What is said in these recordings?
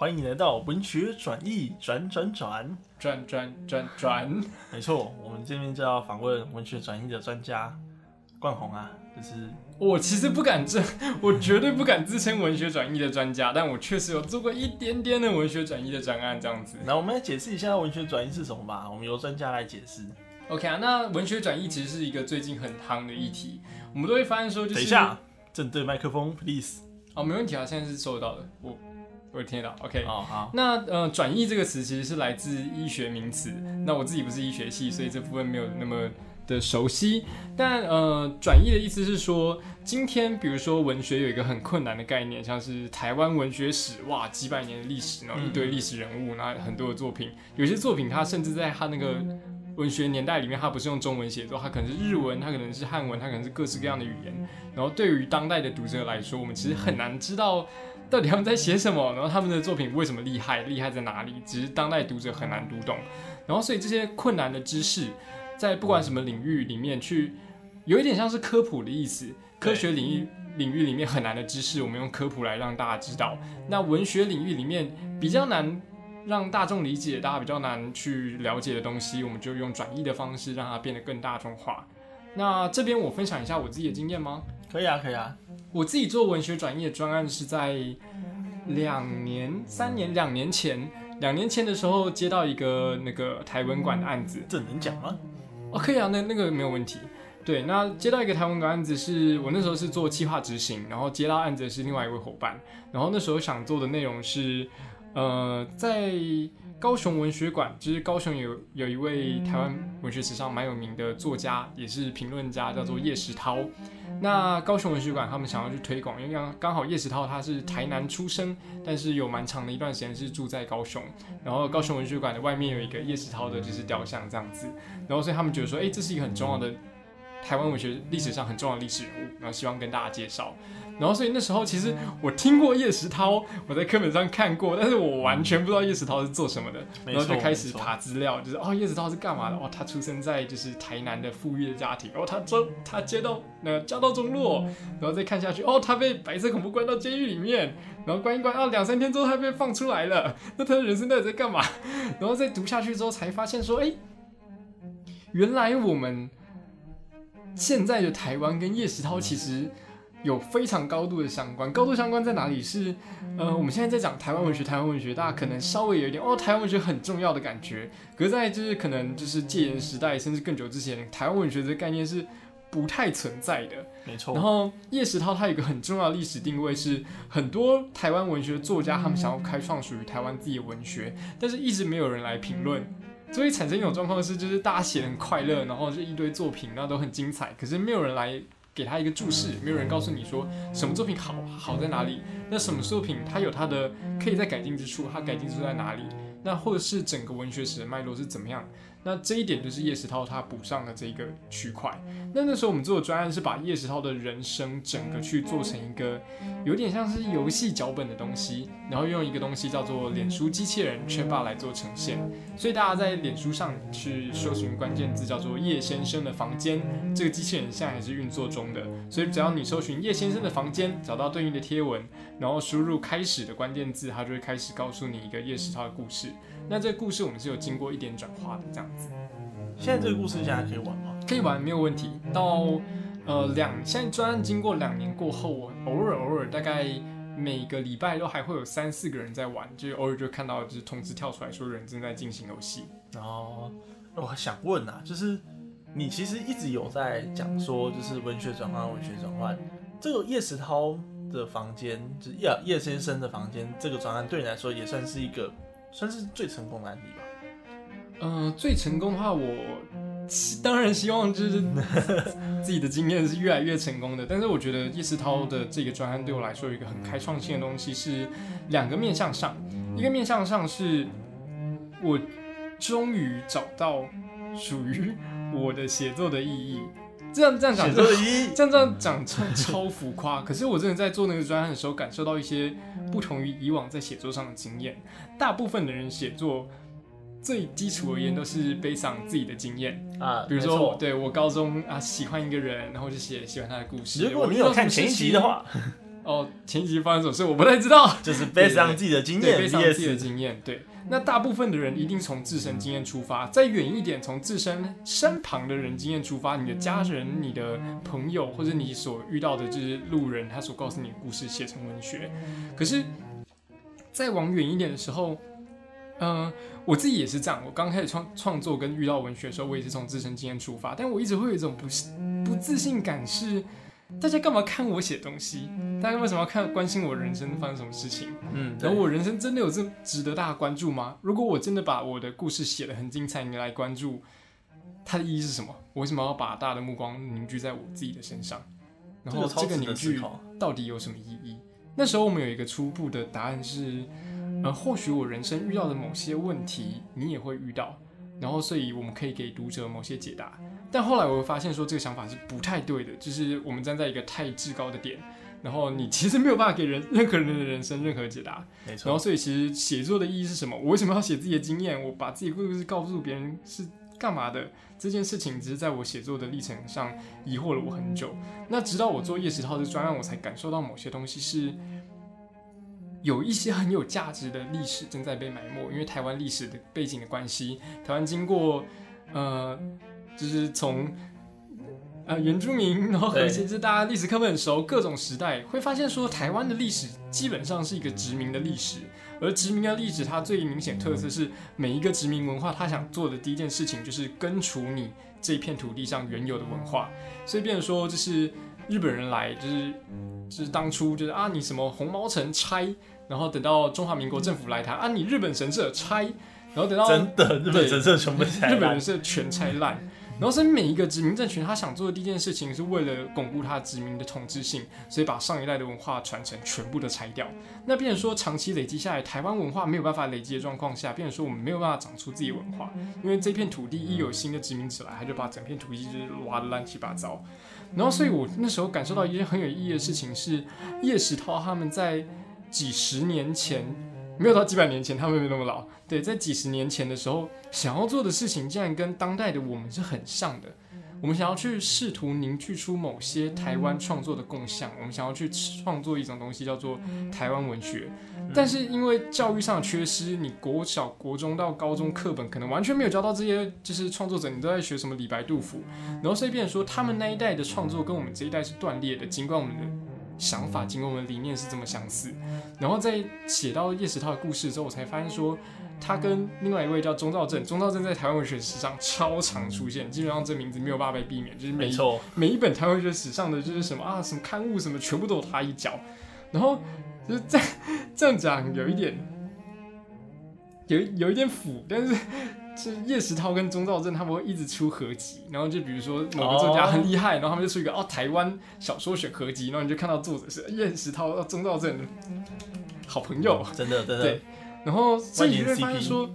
欢迎来到文学转译转转转，转转转转，没错，我们这边就要访问文学转译的专家冠宏啊，就是我其实不敢自，我绝对不敢自称文学转译的专家，但我确实有做过一点点的文学转译的专案这样子。那我们来解释一下文学转译是什么吧，我们由专家来解释。OK 啊，那文学转译其实是一个最近很夯的议题，我们都会发现说，就是等一下，正对麦克风，please。哦，没问题啊，现在是收得到的，我我听得到，OK。哦，好，那呃，转译这个词其实是来自医学名词。那我自己不是医学系，所以这部分没有那么的熟悉。但呃，转译的意思是说，今天比如说文学有一个很困难的概念，像是台湾文学史，哇，几百年的历史，然后一堆历史人物，然后很多的作品，有些作品它甚至在它那个文学年代里面，它不是用中文写作，它可能是日文，它可能是汉文，它可能是各式各样的语言。然后对于当代的读者来说，我们其实很难知道到底他们在写什么，然后他们的作品为什么厉害，厉害在哪里，只是当代读者很难读懂。然后所以这些困难的知识，在不管什么领域里面去，有一点像是科普的意思。科学领域领域里面很难的知识，我们用科普来让大家知道。那文学领域里面比较难让大众理解，大家比较难去了解的东西，我们就用转译的方式让它变得更大众化。那这边我分享一下我自己的经验吗？可以啊，可以啊。我自己做文学转业的专案是在两年、三年、两年前，两年前的时候接到一个那个台文馆的案子。这能讲吗？哦，可以啊，那那个没有问题。对，那接到一个台文馆案子是，我那时候是做计划执行，然后接到案子的是另外一位伙伴，然后那时候想做的内容是，呃，在高雄文学馆，其实高雄有有一位台湾文学史上蛮有名的作家，也是评论家，叫做叶石涛。那高雄文学馆他们想要去推广，因为刚刚好叶石涛他是台南出生，但是有蛮长的一段时间是住在高雄，然后高雄文学馆的外面有一个叶石涛的就是雕像这样子，然后所以他们觉得说，哎、这是一个很重要的台湾文学历史上很重要的历史人物，然后希望跟大家介绍。然后所以那时候其实我听过叶石涛，我在课本上看过，但是我完全不知道叶石涛是做什么的，然后就开始没错爬资料，就是哦，叶石涛是干嘛的？哦，他出生在就是台南的富裕的家庭，哦，他中他接到呃家道中落，然后再看下去，哦，他被白色恐怖关到监狱里面，然后关一关，哦，两三天之后他被放出来了，那他的人生到底在干嘛？然后再读下去之后才发现说，哎，原来我们现在的台湾跟叶石涛其实。有非常高度的相关，高度相关在哪里？是，呃，我们现在在讲台湾文学，台湾文学，大家可能稍微有一点哦，台湾文学很重要的感觉。可是，在就是可能就是戒严时代，甚至更久之前，台湾文学这个概念是不太存在的。没错。然后叶石涛他有一个很重要的历史定位，是很多台湾文学作家他们想要开创属于台湾自己的文学，但是一直没有人来评论。所以产生一种状况是，就是大家写的很快乐，然后就一堆作品，那都很精彩，可是没有人来。给他一个注释，没有人告诉你说什么作品好，好在哪里？那什么作品它有它的可以在改进之处，它改进之处在哪里？那或者是整个文学史的脉络是怎么样？那这一点就是叶石涛他补上了这个区块。那那时候我们做的专案是把叶石涛的人生整个去做成一个有点像是游戏脚本的东西，然后用一个东西叫做脸书机器人 c h a t b 来做呈现。所以大家在脸书上去搜寻关键字叫做叶先生的房间，这个机器人现在还是运作中的。所以只要你搜寻叶先生的房间，找到对应的贴文，然后输入开始的关键字，它就会开始告诉你一个叶石涛的故事。那这个故事我们是有经过一点转化的，这样子。现在这个故事现在可以玩吗？可以玩，没有问题。到呃两，现在专案经过两年过后，我偶尔偶尔大概每个礼拜都还会有三四个人在玩，就是偶尔就看到就是通知跳出来说人正在进行游戏。哦，我想问啊，就是你其实一直有在讲说，就是文学转换，文学转换。这个叶石涛的房间，就是叶叶先生的房间，这个专案对你来说也算是一个，算是最成功的案例吧？嗯、最成功的话，我当然希望就是 自己的经验是越来越成功的。但是我觉得叶思涛的这个专案对我来说有一个很开创性的东西，是两个面向上。一个面向上是我终于找到属于我的写作的意义。这样这样讲这样这样讲超超浮夸，可是我真的在做那个专案的时候，感受到一些不同于以往在写作上的经验。大部分的人写作最基础而言都是背上自己的经验，啊，比如说对我高中啊喜欢一个人，然后就写喜欢他的故事。如果你有看前一集的话，哦，前几集发生什么事我不太知道，就是背上自己的经对，验，背上自己的经验。对，那大部分的人一定从自身经验出发，再远一点，从自身身旁的人经验出发，你的家人、你的朋友或者你所遇到的就是路人，他所告诉你的故事写成文学。可是再往远一点的时候，嗯、我自己也是这样。我刚开始创创作跟遇到文学的时候，我也是从自身经验出发，但我一直会有一种不不自信感是。大家干嘛看我写东西？大家为什么要看关心我人生发生什么事情？嗯，然后我人生真的有这值得大家关注吗？如果我真的把我的故事写得很精彩，你来关注，它的意义是什么？我为什么要把大家的目光凝聚在我自己的身上？然后这个凝聚。到底有什么意义？那时候我们有一个初步的答案是，呃，或许我人生遇到的某些问题，你也会遇到，然后所以我们可以给读者某些解答。但后来我会发现说这个想法是不太对的，就是我们站在一个太至高的点，然后你其实没有办法给人任何人的人生任何解答。没错然后，所以其实写作的意义是什么？我为什么要写自己的经验？我把自己的故事告诉别人是干嘛的？这件事情只是在我写作的历程上疑惑了我很久。那直到我做叶石涛的专案，我才感受到某些东西是有一些很有价值的历史正在被埋没，因为台湾历史的背景的关系，台湾经过呃，就是从。呃，原住民，然后和对其实大家历史课本很熟，各种时代会发现说，台湾的历史基本上是一个殖民的历史，而殖民的历史，它最明显特色是每一个殖民文化，它想做的第一件事情就是根除你这一片土地上原有的文化。所以，变成说，就是日本人来，就是就是当初就是啊，你什么红毛城拆，然后等到中华民国政府来台啊，你日本神社拆，然后等到真的，日本神社全部拆日本人社全拆烂。然后，所以每一个殖民政权，他想做的第一件事情是为了巩固他殖民的统治性，所以把上一代的文化传承全部的拆掉。那变成说，长期累积下来，台湾文化没有办法累积的状况下，变成说我们没有办法长出自己文化，因为这片土地一有新的殖民者来，他就把整片土地就是挖的乱七八糟。然后，所以我那时候感受到一件很有意义的事情是，叶石涛他们在几十年前，没有到几百年前，他们没有那么老。对，在几十年前的时候，想要做的事情竟然跟当代的我们是很像的。我们想要去试图凝聚出某些台湾创作的共享，我们想要去创作一种东西叫做台湾文学。但是因为教育上的缺失，你国小、国中到高中课本可能完全没有教到这些，就是创作者，你都在学什么李白、杜甫，然后所以变成说他们那一代的创作跟我们这一代是断裂的，尽管我们的想法、尽管我们理念是这么相似。然后在写到叶石涛的故事之后，我才发现说。他跟另外一位叫钟兆正，钟兆正在台湾文学史上超常出现，基本上这名字没有办法被避免，就是每一没错，每一本台湾文学史上的就是什么啊，什么刊物什么，全部都有他一脚。然后就是这样 这样讲有一点有有一点腐，但是是叶石涛跟钟兆正他们会一直出合集，然后就比如说某个作家很厉害，然后他们就出一个哦台湾小说选合集，然后你就看到作者是叶石涛、哦钟兆正好朋友，真的真的。对，然后所以你就会发现说，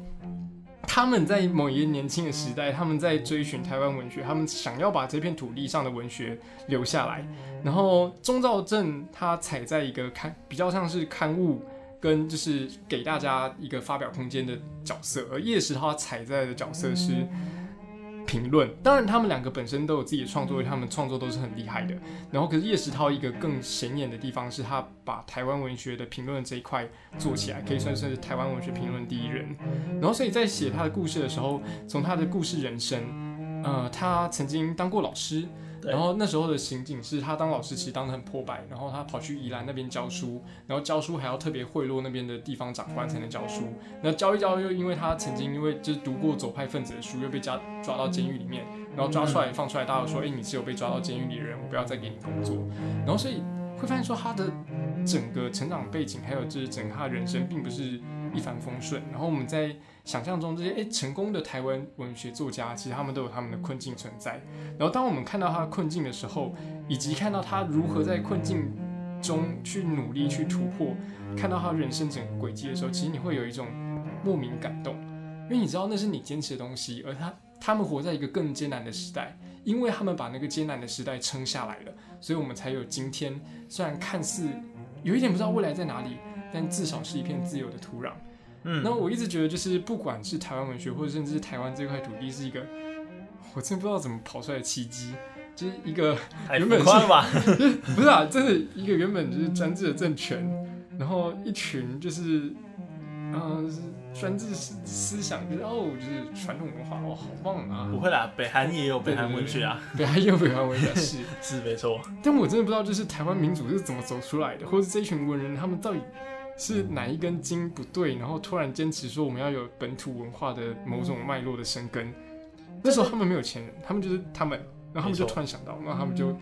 他们在某一个年轻的时代，他们在追寻台湾文学，他们想要把这片土地上的文学留下来。然后钟兆正他踩在一个刊比较像是刊物跟就是给大家一个发表空间的角色，而叶石涛踩在的角色是评论。当然，他们两个本身都有自己的创作，他们创作都是很厉害的。然后，可是叶石涛一个更显眼的地方是他把台湾文学的评论这一块做起来，可以算是台湾文学评论第一人。然后，所以在写他的故事的时候，从他的故事人生，呃，他曾经当过老师。对然后那时候的情景是他当老师其实当得很破败，然后他跑去宜兰那边教书，然后教书还要特别贿赂那边的地方长官才能教书。那教一教又因为他曾经因为就是读过左派分子的书，又被抓抓到监狱里面，然后抓出来放出来，大家说，哎、你是有被抓到监狱里的人，我不要再给你工作。然后所以会发现说他的整个成长背景，还有就是整个他的人生，并不是一帆风顺。然后我们在想象中这些诶成功的台湾文学作家，其实他们都有他们的困境存在。然后当我们看到他困境的时候，以及看到他如何在困境中去努力去突破，看到他人生整个轨迹的时候，其实你会有一种莫名感动，因为你知道那是你坚持的东西，而他他们活在一个更艰难的时代，因为他们把那个艰难的时代撑下来了，所以我们才有今天。虽然看似有一点不知道未来在哪里，但至少是一片自由的土壤。嗯，那我一直觉得，就是不管是台湾文学，或者甚至是台湾这块土地，是一个我真不知道怎么跑出来的奇迹。就是一个原本浮夸了吧？不是啊，这是一个原本就是专制的政权，然后一群就是嗯、是专制思思想，就是哦，就是传统文化，哦，好棒啊！不会啦，北韩也有北韩文学啊，北韩也有北韩文学 是，是没错。但我真的不知道，就是台湾民主是怎么走出来的，或者这一群文人他们到底是哪一根筋不对，然后突然坚持说我们要有本土文化的某种脉络的生根。那时候他们没有钱人，他们就是他们，然后他们就突然想到，然后他们就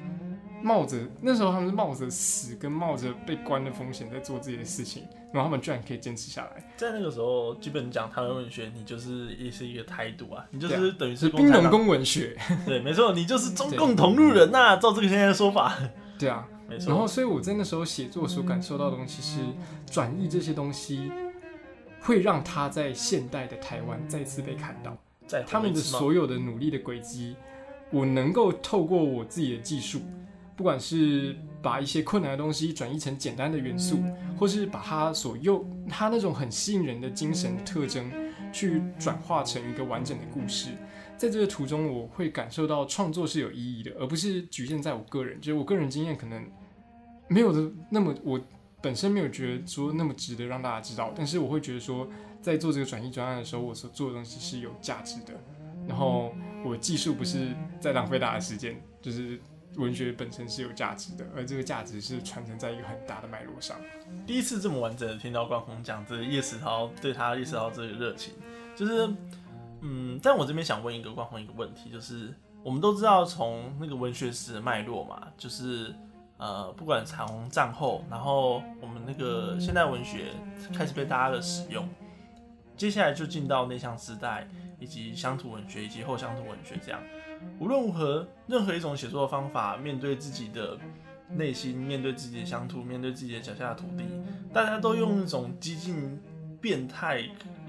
冒着那时候他们是冒着死跟冒着被关的风险在做自己的事情，然后他们居然可以坚持下来，在那个时候，基本讲台湾文学，你就是也是一个态度啊，你就是等于是兵农工文学，对，没错，你就是中共同路人呐、照这个现在的说法，对啊，没然后，所以我在那时候写作所感受到的东西是，转译这些东西会让他在现代的台湾再次被看到。在他们的所有的努力的轨迹，我能够透过我自己的技术，不管是把一些困难的东西转译成简单的元素，或是把它所用它那种很吸引人的精神特征，去转化成一个完整的故事。在这个途中，我会感受到创作是有意义的，而不是局限在我个人。就是我个人经验可能没有的那么，我本身没有觉得说那么值得让大家知道，但是我会觉得说，在做这个转移专案的时候，我所做的东西是有价值的。然后我技术不是在浪费大家的时间，就是文学本身是有价值的，而这个价值是传承在一个很大的脉络上。第一次这么完整的听到关宏讲这叶石涛对他叶石涛这个热情，就是，嗯，但我这边想问一个关宏一个问题，就是我们都知道从那个文学史的脉络嘛，就是呃，不管彩虹战后，然后我们那个现代文学开始被大家的使用，接下来就进到内向时代，以及乡土文学以及后乡土文学这样。无论如何，任何一种写作方法，面对自己的内心，面对自己的乡土，面对自己的脚下的土地，大家都用一种激进、变态，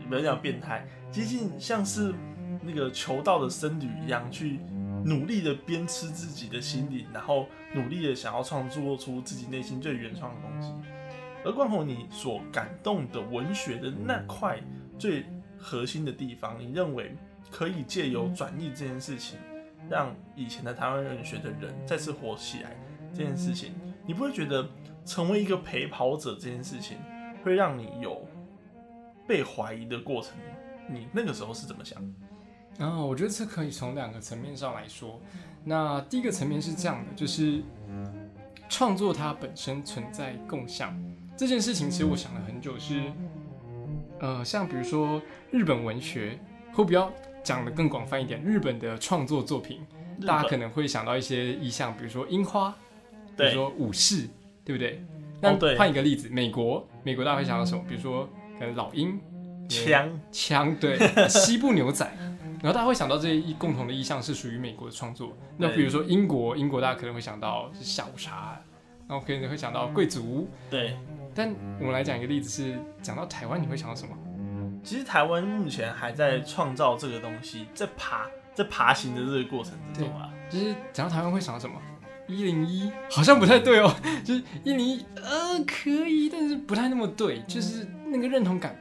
不要讲变态，激进像是那个求道的僧侣一样，去努力的鞭笞自己的心灵，然后努力的想要创作出自己内心最原创的东西。而冠宏，你所感动的文学的那块最核心的地方，你认为可以借由转译这件事情，让以前的台湾文学的人再次活起来这件事情，你不会觉得成为一个陪跑者这件事情会让你有被怀疑的过程？你那个时候是怎么想？然后我觉得这可以从两个层面上来说。那第一个层面是这样的，就是创作它本身存在共享这件事情，其实我想了很久是，呃，像比如说日本文学，或不要讲的更广泛一点，日本的创作作品，大家可能会想到一些意象，比如说樱花，比如对说武士，对不对？那对换一个例子，美国，美国大家会想到什么？比如说可能老鹰、枪，枪，对，西部牛仔。然后大家会想到这一共同的意象是属于美国的创作。那比如说英国，英国大家可能会想到是下午茶，然后可能会想到贵族。对，但我们来讲一个例子是，讲到台湾，你会想到什么？其实台湾目前还在创造这个东西，在爬，在爬行的这个过程之中啊。就是讲到台湾会想到什么？一零一好像不太对哦，就是一零一，呃，可以，但是不太那么对，就是那个认同感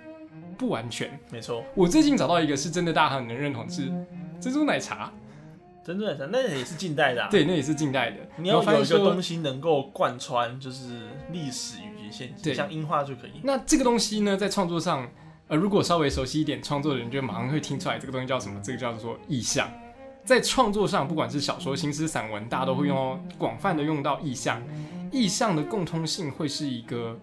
不完全。没错，我最近找到一个是真的大家很能认同，是珍珠奶茶，珍珠奶茶那也是近代的、啊。，对，那也是近代的。你要有一个东西能够贯穿，就是历史以及现对，像樱花就可以。那这个东西呢，在创作上，呃，如果稍微熟悉一点创作的人，就马上会听出来这个东西叫什么？这个叫做意象。在创作上，不管是小说、新诗、散文，大家都会用哦广泛的用到意象。意象的共通性会是一个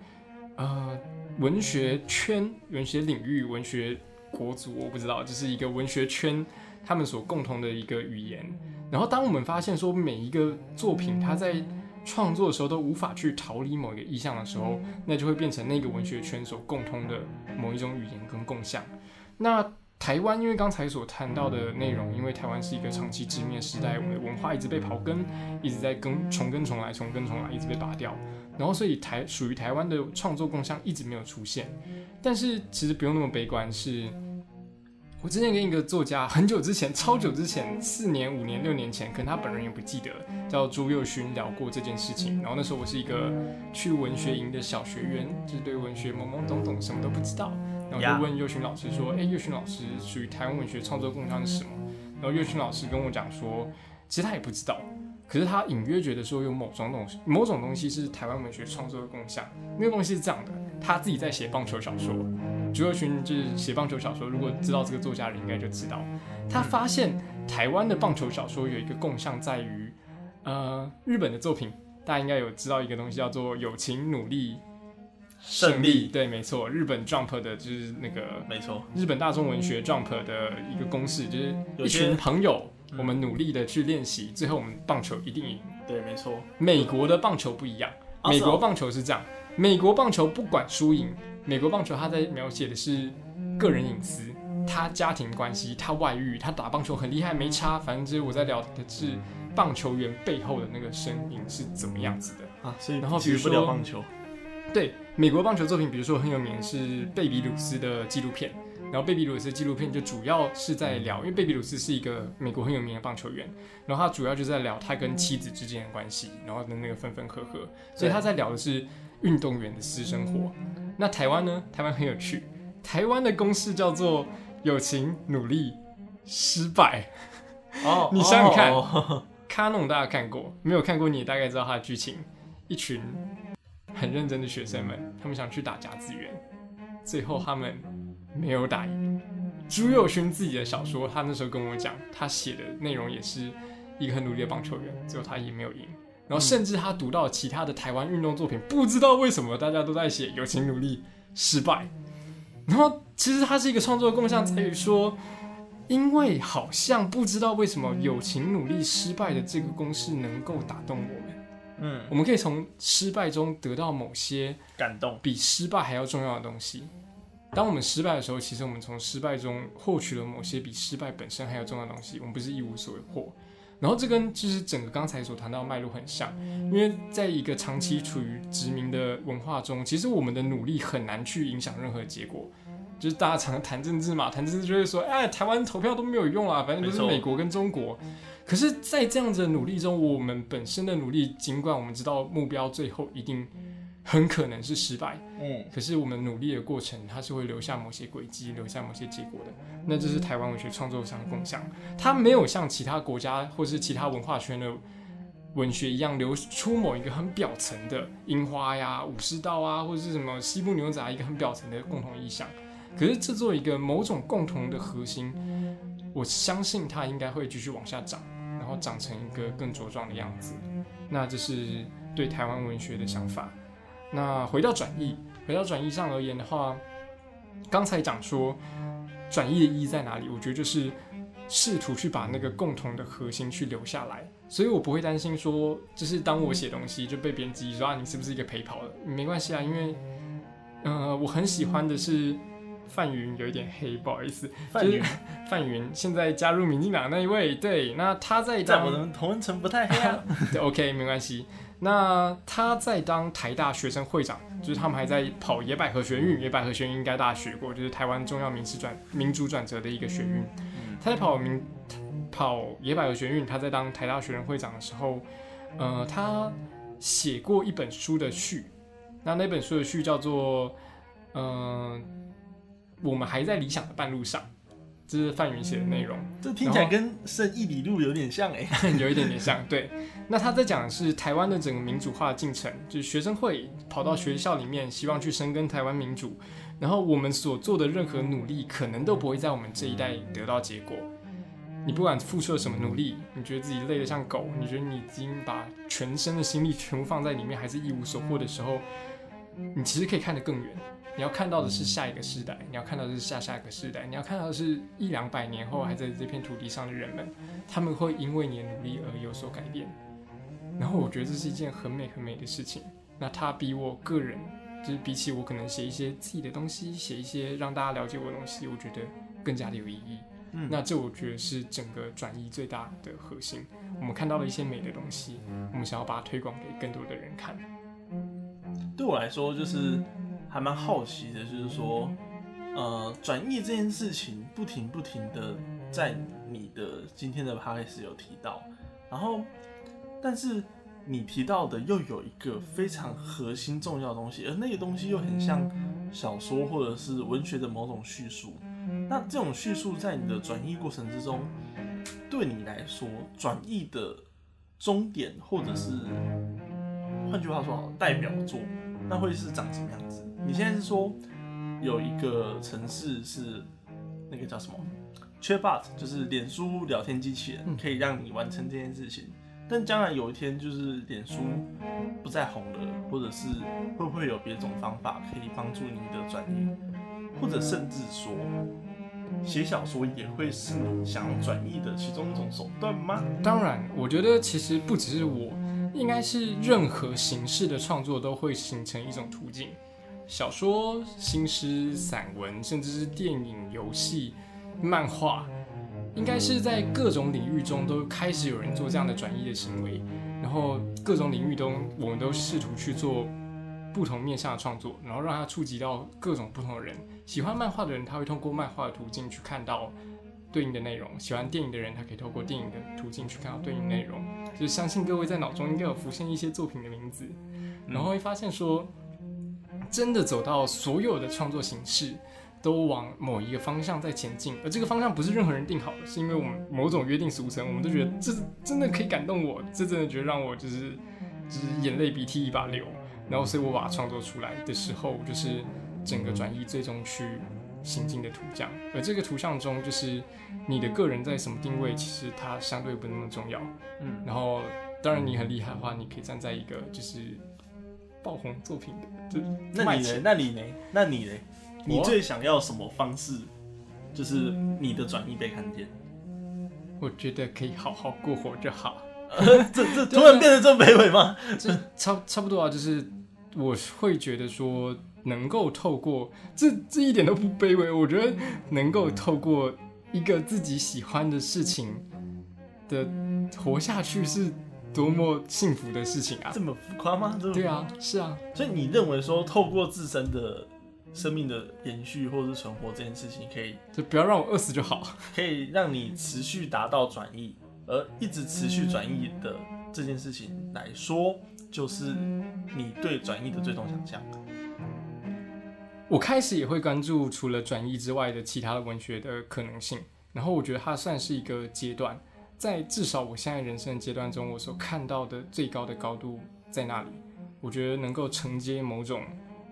呃文学圈、文学领域、文学国族，我不知道，就是一个文学圈他们所共同的一个语言。然后，当我们发现说每一个作品它在创作的时候都无法去逃离某一个意象的时候，那就会变成那个文学圈所共通的某一种语言跟共享。那台湾因为刚才所谈到的内容，因为台湾是一个长期殖民的时代，我们的文化一直被刨根，一直在根重根重来，重根重来，一直被拔掉。然后所以台属于台湾的创作共享一直没有出现。但是其实不用那么悲观，是我之前跟一个作家很久之前，超久之前，四年、五年、六年前，可能他本人也不记得，叫朱佑勋聊过这件事情。然后那时候我是一个去文学营的小学员，就是对文学懵懵懂懂，什么都不知道。然后呀就问佑勋老师说：“哎、佑勋老师属于台湾文学创作共享是什么？”然后佑勋老师跟我讲说，其实他也不知道。可是他隐约觉得说有某种东西，某种东西是台湾文学创作的共享。那个东西是这样的，他自己在写棒球小说。朱友群就是写棒球小说，如果知道这个作家的人应该就知道，他发现台湾的棒球小说有一个共享在于，呃，日本的作品大家应该有知道一个东西叫做友情努力胜利对，没错，日本 Jump 的就是那个没错，日本大众文学 Jump 的一个公式，就是一群朋友，嗯我们努力的去练习，最后我们棒球一定赢。对，没错。美国的棒球不一样，美国棒球是这样，美国棒球不管输赢，美国棒球他在描写的是个人隐私，他家庭关系，他外遇，他打棒球很厉害没差，反正就是我在聊的是棒球员背后的那个声音是怎么样子的。啊，所以然后比如说聊棒球，对，美国棒球作品，比如说很有名是贝比鲁斯的纪录片，然后贝比鲁斯的纪录片就主要是在聊，因为贝比鲁斯是一个美国很有名的棒球员，然后他主要就在聊他跟妻子之间的关系，然后的那个分分合合，所以他在聊的是运动员的私生活。那台湾呢？台湾很有趣，台湾的公式叫做友情、努力、失败。哦 你想想看哦卡农大家看过，没有看过你也大概知道它的剧情。一群很认真的学生们，他们想去打甲子园，最后他们没有打赢。朱佑勋自己的小说，他那时候跟我讲，他写的内容也是一个很努力的棒球员，最后他也没有赢。然后甚至他读到其他的台湾运动作品，不知道为什么大家都在写友情、努力、失败。然后其实它是一个创作的共向，在于说，因为好像不知道为什么友情、努力、失败的这个公式能够打动我们。嗯，我们可以从失败中得到某些感动，比失败还要重要的东西。当我们失败的时候，其实我们从失败中获取了某些比失败本身还要重要的东西，我们不是一无所获。然后这跟就是整个刚才所谈到的脉络很像，因为在一个长期处于殖民的文化中，其实我们的努力很难去影响任何结果。就是大家常常谈政治嘛，谈政治就会说，哎，台湾投票都没有用啊，反正都是美国跟中国。可是，在这样子的努力中，我们本身的努力，尽管我们知道目标最后一定很可能是失败，嗯，可是我们努力的过程，它是会留下某些轨迹，留下某些结果的。那这是台湾文学创作上的共享，它没有像其他国家或是其他文化圈的文学一样，流出某一个很表层的樱花呀、武士道啊，或者是什么西部牛仔啊一个很表层的共同意象。可是制作一个某种共同的核心，我相信它应该会继续往下长，然后长成一个更茁壮的样子。那这是对台湾文学的想法。那回到转译，回到转译上而言的话，刚才讲说转译的意义在哪里？我觉得就是试图去把那个共同的核心去留下来，所以我不会担心说，就是当我写东西就被别人质疑说啊，你是不是一个陪跑的？没关系啊，因为呃，我很喜欢的是范云有一点黑，不好意思，范云范云现在加入民进党那一位，对，那他在当在我们同温层不太黑啊。对，OK，没关系。那他在当台大学生会长，就是他们还在跑野百合学运，野百合学运应该大家学过，就是台湾重要民事转民主转折的一个学运。他在跑民跑野百合学运，他在当台大学生会长的时候，呃，他写过一本书的序，那那本书的序叫做，呃，我们还在理想的半路上，这是范云写的内容。这听起来跟圣义理路有点像哎、有一点点像，对。那他在讲的是台湾的整个民主化进程，就是学生会跑到学校里面，希望去深耕台湾民主，然后我们所做的任何努力，可能都不会在我们这一代得到结果。你不管付出了什么努力，你觉得自己累得像狗，你觉得你已经把全身的心力全部放在里面，还是一无所获的时候，你其实可以看得更远。你要看到的是下一个世代，你要看到的是下下一个世代，你要看到的是一两百年后还在这片土地上的人们，他们会因为你的努力而有所改变。然后我觉得这是一件很美很美的事情。那它比我个人，就是比起我可能写一些自己的东西，写一些让大家了解我的东西，我觉得更加的有意义。嗯那这我觉得是整个转移最大的核心。我们看到了一些美的东西，我们想要把它推广给更多的人看。对我来说，就是还蛮好奇的，就是说，呃，转译这件事情不停不停的在你的今天的 p o d c a 有提到，然后，但是你提到的又有一个非常核心重要的东西，而那个东西又很像小说或者是文学的某种叙述。那这种叙述在你的转译过程之中，对你来说，转译的终点，或者是换句话说，代表作，那会是长什么样子？你现在是说有一个城市是那个叫什么 Chatbot，就是脸书聊天机器人，嗯可以让你完成这件事情。但将来有一天，就是脸书不再红了，或者是会不会有别种方法可以帮助你的转移，或者甚至说写小说也会是你想要转译的其中一种手段吗？当然，我觉得其实不只是我，应该是任何形式的创作都会形成一种途径。小说、新诗、散文，甚至是电影、游戏、漫画，应该是在各种领域中都开始有人做这样的转移的行为。然后各种领域中，我们都试图去做不同面向的创作，然后让它触及到各种不同的人。喜欢漫画的人，他会通过漫画的途径去看到对应的内容；喜欢电影的人，他可以透过电影的途径去看到对应内容。就是相信各位在脑中应该有浮现一些作品的名字，然后会发现说，真的走到所有的创作形式都往某一个方向在前进，而这个方向不是任何人定好的，是因为我们某种约定俗成，我们都觉得这真的可以感动我，这真的觉得让我就是就是眼泪鼻涕一把流，然后所以我把它创作出来的时候，就是整个转移最终去行进的图像，而这个图像中就是你的个人在什么定位，其实它相对不那么重要。嗯，然后当然你很厉害的话，你可以站在一个就是爆红作品的，就那你呢？那你呢？那你呢？你最想要什么方式？就是你的转移被看见。我觉得可以好好过活就好。这这突然变得这么卑微吗？这差差不多啊，就是我会觉得说，能够透过这这一点都不卑微，我觉得能够透过一个自己喜欢的事情的活下去，是多么幸福的事情啊这！么浮夸吗？对啊，是啊，所以你认为说，透过自身的生命的延续或者是存活这件事情，可以就不要让我饿死就好。可以让你持续达到转移，而一直持续转移的这件事情来说，就是你对转移的最终想象。我开始也会关注除了转移之外的其他的文学的可能性，然后我觉得它算是一个阶段，在至少我现在人生的阶段中，我所看到的最高的高度在那里。我觉得能够承接某种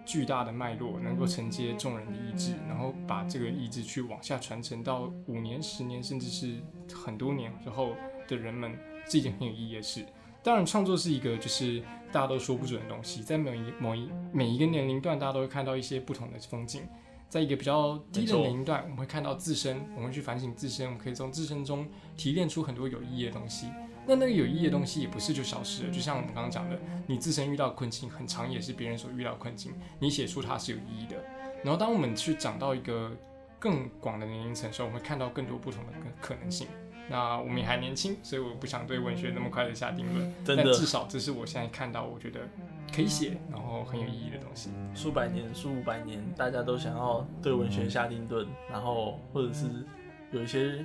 巨大的脉络，能够承接众人的意志，然后把这个意志去往下传承到五年、十年，甚至是很多年之后的人们，是一件很有意义的事。当然，创作是一个就是大家都说不准的东西，在某一某一每一个年龄段，大家都会看到一些不同的风景。在一个比较低的年龄段，我们会看到自身，我们去反省自身，我们可以从自身中提炼出很多有意义的东西。那那个有意义的东西也不是就消失了，就像我们刚刚讲的，你自身遇到困境，很长也是别人所遇到困境，你写出它是有意义的。然后当我们去长到一个更广的年龄层的时候，我们会看到更多不同的可可能性。那我们也还年轻，所以我不想对文学那么快的下定论。但至少这是我现在看到我觉得可以写，然后很有意义的东西。数百年、数五百年，大家都想要对文学下定论，然后或者是有一些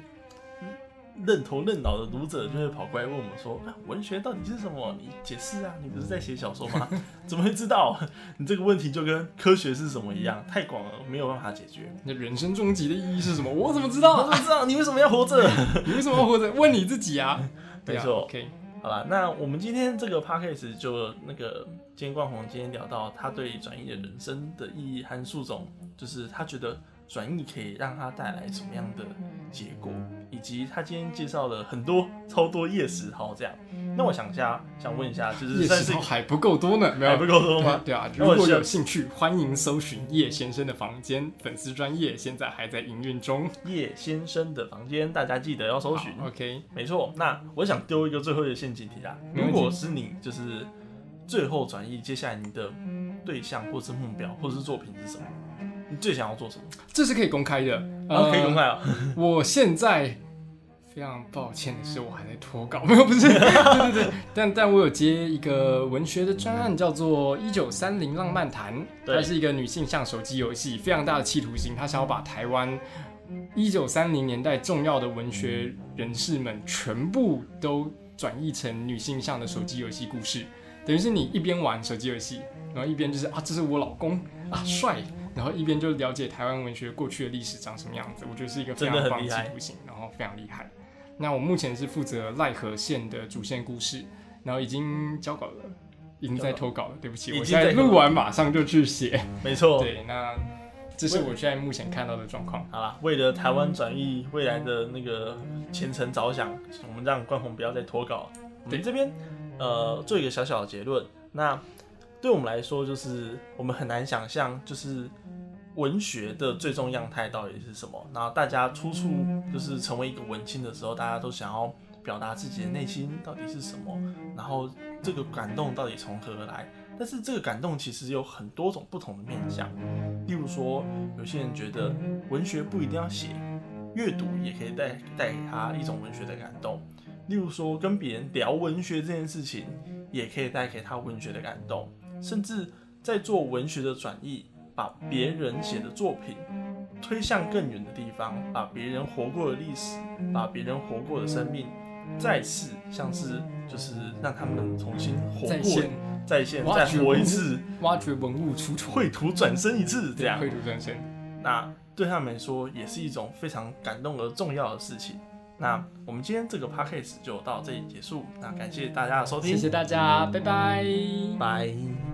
愣头愣脑的读者就会跑过来问我们说：“啊，文学到底是什么？你解释啊！你不是在写小说吗？怎么会知道？你这个问题就跟科学是什么一样，太广了，没有办法解决。那人生终极的意义是什么？我怎么知道我怎？么知道你为什么要活着？你为什么要活着？问你自己啊！对啊没错 OK，好了，那我们今天这个 p a c k a g e 就那个金冠宏今天聊到他对转移的人生的意义和树种，就是他觉得转译可以让他带来什么样的结果，以及他今天介绍了很多超多叶石涛这样。那我想一下，想问一下，就是叶石头还不够多呢，没有还不够多吗？对啊，如果有兴趣，欢迎搜寻叶先生的房间粉丝专业，现在还在营运中。叶先生的房间，大家记得要搜寻。OK，没错，那我想丢一个最后的陷阱题啦。没问题如果是你，就是最后转译，接下来你的对象或是目标或是作品是什么？你最想要做什么？这是可以公开的，啊，可以公开啊。我现在非常抱歉的是，我还在脱稿，没有不是，对对对，但但我有接一个文学的专案，叫做《一九三零浪漫谈》，它是一个女性向手机游戏，非常大的企图心，它想要把台湾一九三零年代重要的文学人士们全部都转译成女性向的手机游戏故事，等于是你一边玩手机游戏，然后一边就是啊，这是我老公啊，帅。然后一边就了解台湾文学过去的历史长什么样子，我觉得是一个非常棒的图心，然后非常厉害。那我目前是负责赖河线的主线故事，然后已经交稿了，已经在投稿了。对不起，我现在录完马上就去写。没错。对，那这是我现在目前看到的状况。好了，为了台湾转译未来的那个前程着想，我们让冠宏不要再脱稿。我们这边呃做一个小小的结论，那对我们来说，就是我们很难想象，就是文学的最终样态到底是什么。然后大家初初就是成为一个文青的时候，大家都想要表达自己的内心到底是什么，然后这个感动到底从何而来。但是这个感动其实有很多种不同的面向，例如说，有些人觉得文学不一定要写，阅读也可以带带给他一种文学的感动。例如说，跟别人聊文学这件事情，也可以带给他文学的感动。甚至在做文学的转译，把别人写的作品推向更远的地方，把别人活过的历史，把别人活过的生命，再次像是就是让他们重新活过在线再现，再活一次，挖掘文物出土，绘图转身一次，这样。绘图转身。那对他们来说也是一种非常感动而重要的事情。那我们今天这个 podcast 就到这里结束，那感谢大家的收听，谢谢大家，拜拜。拜。